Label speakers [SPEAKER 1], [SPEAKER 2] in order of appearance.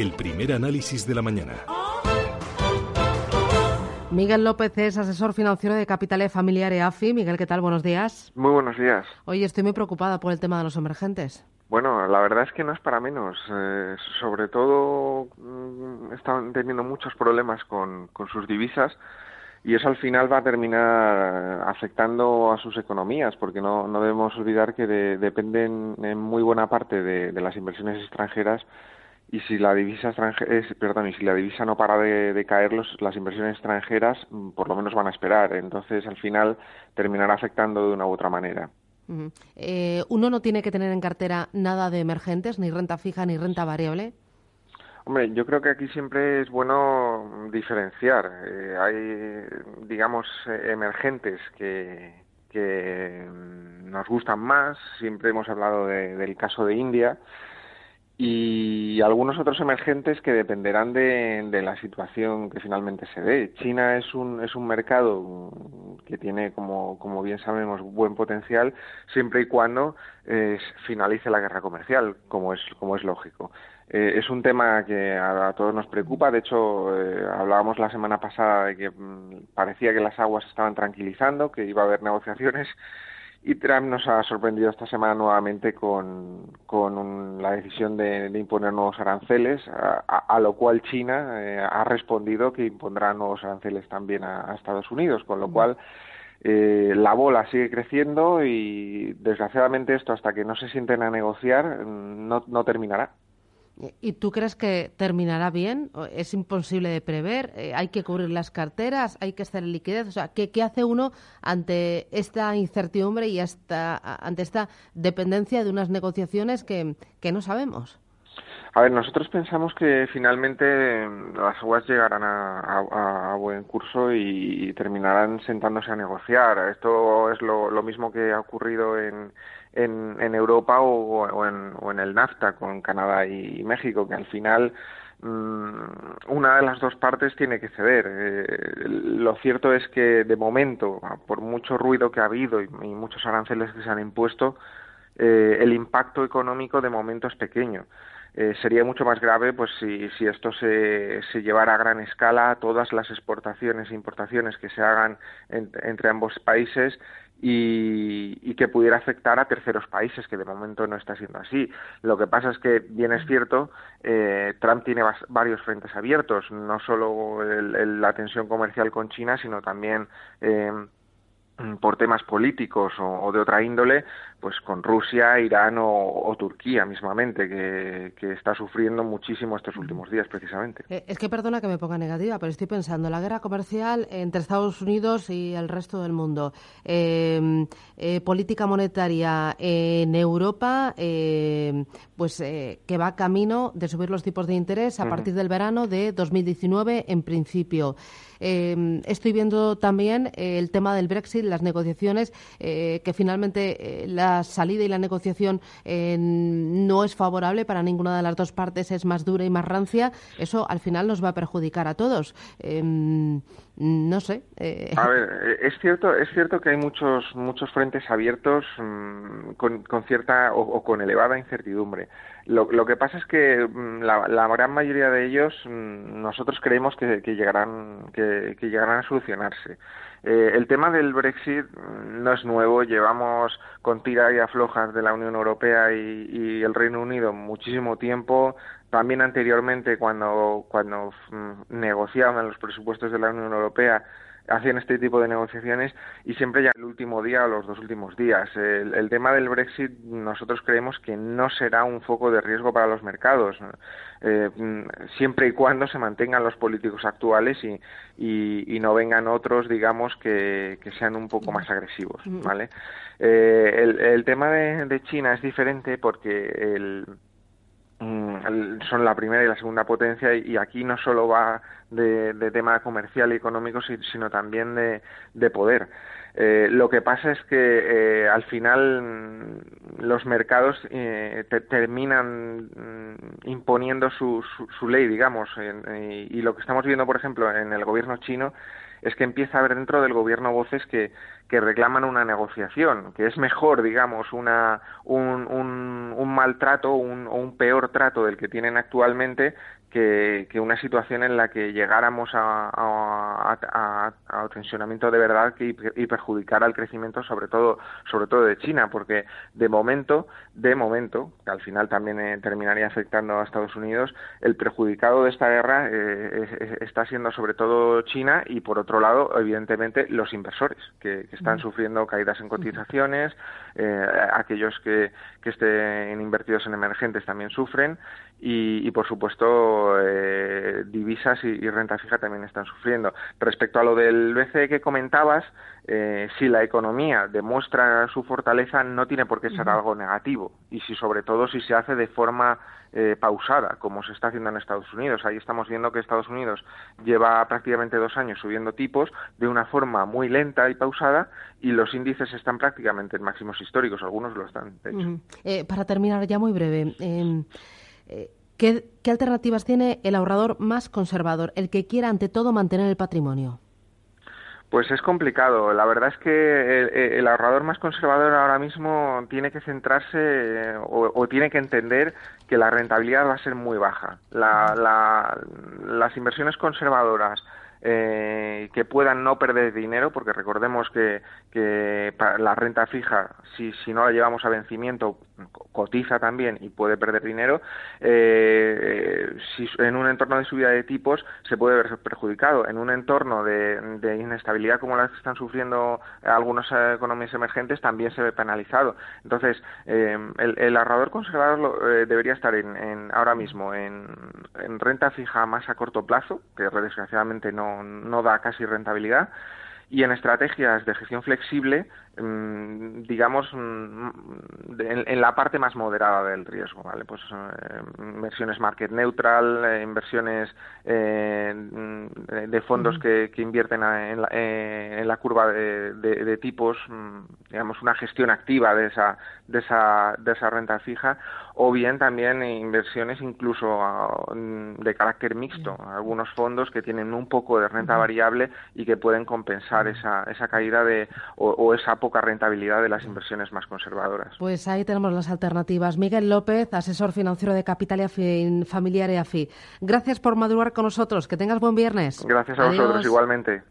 [SPEAKER 1] El primer análisis de la mañana.
[SPEAKER 2] Miguel López es asesor financiero de Capitale Familiar EAFI. Miguel, ¿qué tal? Buenos días.
[SPEAKER 3] Muy buenos días.
[SPEAKER 2] Oye, estoy muy preocupada por el tema de los emergentes.
[SPEAKER 3] Bueno, la verdad es que no es para menos. Eh, sobre todo mm, están teniendo muchos problemas con, con sus divisas y eso al final va a terminar afectando a sus economías, porque no, no debemos olvidar que de- dependen en muy buena parte de, de las inversiones extranjeras y si la divisa extranjera, perdón, y si la divisa no para de, de caer, los- las inversiones extranjeras mm, por lo menos van a esperar. Entonces, al final terminará afectando de una u otra manera.
[SPEAKER 2] Ujú. Eh, ¿Uno no tiene que tener en cartera nada de emergentes, ni renta fija ni renta variable?
[SPEAKER 3] Hombre, yo creo que aquí siempre es bueno diferenciar. Eh, hay, digamos, emergentes que, que mm, nos gustan más. Siempre hemos hablado de- del caso de India y algunos otros emergentes que dependerán de, la situación que finalmente se dé. China es un, es un mercado que tiene, como, como bien sabemos, buen potencial siempre y cuando eh, finalice la guerra comercial, como es, como es lógico. Eh, es un tema que a, todos nos preocupa. De hecho, eh, hablábamos la semana pasada de que mm, parecía que las aguas estaban tranquilizando, que iba a haber negociaciones. Y Trump nos ha sorprendido esta semana nuevamente con, con un- la decisión de, de imponer nuevos aranceles, a, a- a lo cual China eh, ha respondido que impondrá nuevos aranceles también a, a Estados Unidos, con lo cual eh, la bola sigue creciendo y desgraciadamente esto hasta que no se sienten a negociar mm, no, no terminará.
[SPEAKER 2] ¿Y tú crees que terminará bien? ¿O ¿Es imposible de prever? Eh, ¿Hay que cubrir las carteras? ¿Hay que estar en liquidez? O sea, ¿qué, qué hace uno ante esta incertidumbre y ante esta dependencia de unas negociaciones que no sabemos?
[SPEAKER 3] A ver, nosotros pensamos que finalmente mm, las aguas llegarán a, buen curso y, terminarán sentándose a negociar. Esto es lo, mismo que ha ocurrido en, en, Europa o, o en, o en el NAFTA con Canadá y México, que al final mm, una de las dos partes tiene que ceder. Eh, lo cierto es que de momento, por mucho ruido que ha habido y, y muchos aranceles que se han impuesto, eh, el impacto económico de momento es pequeño. Eh, sería mucho más grave pues si, esto se, se llevara a gran escala todas las exportaciones e importaciones que se hagan en- entre ambos países y, que pudiera afectar a terceros países, que de momento no está siendo así. Lo que pasa es que, bien es cierto, eh, Trump tiene varios frentes abiertos, no solo la tensión comercial con China, sino también eh, por temas políticos o de otra índole, pues con Rusia, Irán o, o Turquía mismamente, que, que está sufriendo muchísimo estos últimos días precisamente.
[SPEAKER 2] Eh, Es que perdona que me ponga negativa, pero estoy pensando la guerra comercial entre Estados Unidos y el resto del mundo, eh, eh, política monetaria en Europa, eh, pues eh, que va camino de subir los tipos de interés a partir del verano de 2019 en principio. Eh, estoy viendo también el tema del Brexit, las negociaciones, eh, que finalmente eh, la salida y la negociación eh, no es favorable para ninguna de las dos partes, es más dura y más rancia. Eso al final nos va a perjudicar a todos. Eh, no sé. eh,
[SPEAKER 3] A ver, eh, es cierto, es cierto que hay muchos muchos frentes abiertos mm, con, con cierta o, con elevada incertidumbre. Lo, lo que pasa es que mm, la, la gran mayoría de ellos mm, nosotros creemos que, que llegarán que, que llegarán a solucionarse. Eh, el tema del Brexit no es nuevo, llevamos con tira y aflojas de la Unión Europea y, y el Reino Unido muchísimo tiempo. También anteriormente, cuando, cuando mm, negociaban los presupuestos de la Unión Europea, hacen este tipo de negociaciones y siempre ya el último día o los dos últimos días. El, tema del Brexit nosotros creemos que no será un foco de riesgo para los mercados, eh, siempre y cuando se mantengan los políticos actuales y, y, no vengan otros, digamos, que, que, sean un poco más agresivos, ¿vale? Eh, el, el, tema de, de China es diferente porque el Mm, son la primera y la segunda potencia y, aquí no solo va de, tema comercial y económico sino también de, poder. Eh, lo que pasa es que eh, al final mm, los mercados eh, terminan mm, imponiendo su, su, ley, digamos, y lo que estamos viendo, por ejemplo, en el gobierno chino es que empieza a haber dentro del gobierno voces que, que reclaman una negociación, que es mejor, digamos, una, un, un, maltrato o un peor trato del que tienen actualmente que, una situación en la que llegáramos a, a, tensionamiento de verdad que, y perjudicara el crecimiento sobre todo sobre todo de China porque de momento de momento que al final también eh, terminaría afectando a Estados Unidos el perjudicado de esta guerra eh, está siendo sobre todo China y por otro lado evidentemente los inversores que, están sufriendo caídas en cotizaciones eh, aquellos que, que estén invertidos en emergentes también sufren y, por supuesto eh, divisas y, renta fija también están sufriendo. Respecto a lo del BCE que comentabas, eh, si la economía demuestra su fortaleza no tiene por qué ser algo negativo y si sobre todo si se hace de forma eh, pausada como se está haciendo en Estados Unidos. Ahí estamos viendo que Estados Unidos lleva prácticamente dos años subiendo tipos de una forma muy lenta y pausada y los índices están prácticamente en máximos históricos, algunos lo están. De
[SPEAKER 2] hecho. para terminar ya muy breve. ¿Qué, alternativas tiene el ahorrador más conservador, el que quiera ante todo mantener el patrimonio?
[SPEAKER 3] Pues es complicado. La verdad es que el, ahorrador más conservador ahora mismo tiene que centrarse eh, o, tiene que entender que la rentabilidad va a ser muy baja. las inversiones conservadoras eh, que puedan no perder dinero, porque recordemos que, que la renta fija, si, si no la llevamos a vencimiento, cotiza también y puede perder dinero, eh, si en un entorno de subida de tipos se puede ver perjudicado. En un entorno de, inestabilidad como la que están sufriendo algunas economías emergentes, también se ve penalizado. Entonces, eh, el, el, ahorrador conservador eh, debería estar en, en, ahora mismo en, en renta fija más a corto plazo, que desgraciadamente no no, da casi rentabilidad y en estrategias de gestión flexible Mm, digamos, mm, en, la parte más moderada del riesgo, ¿vale? Pues eh, inversiones market neutral, eh, inversiones eh, mm, de fondos que, invierten en la, curva de, tipos, digamos, una gestión activa de esa, de esa, de esa renta fija, o bien también inversiones incluso de carácter mixto, algunos fondos que tienen un poco de renta variable y que pueden compensar esa, esa caída de, o, o esa poca rentabilidad de las inversiones más conservadoras.
[SPEAKER 2] Pues ahí tenemos las alternativas. Miguel López, asesor financiero de Capital Familiar y AFI. Gracias por madurar con nosotros. Que tengas buen viernes.
[SPEAKER 3] Gracias a vosotros igualmente.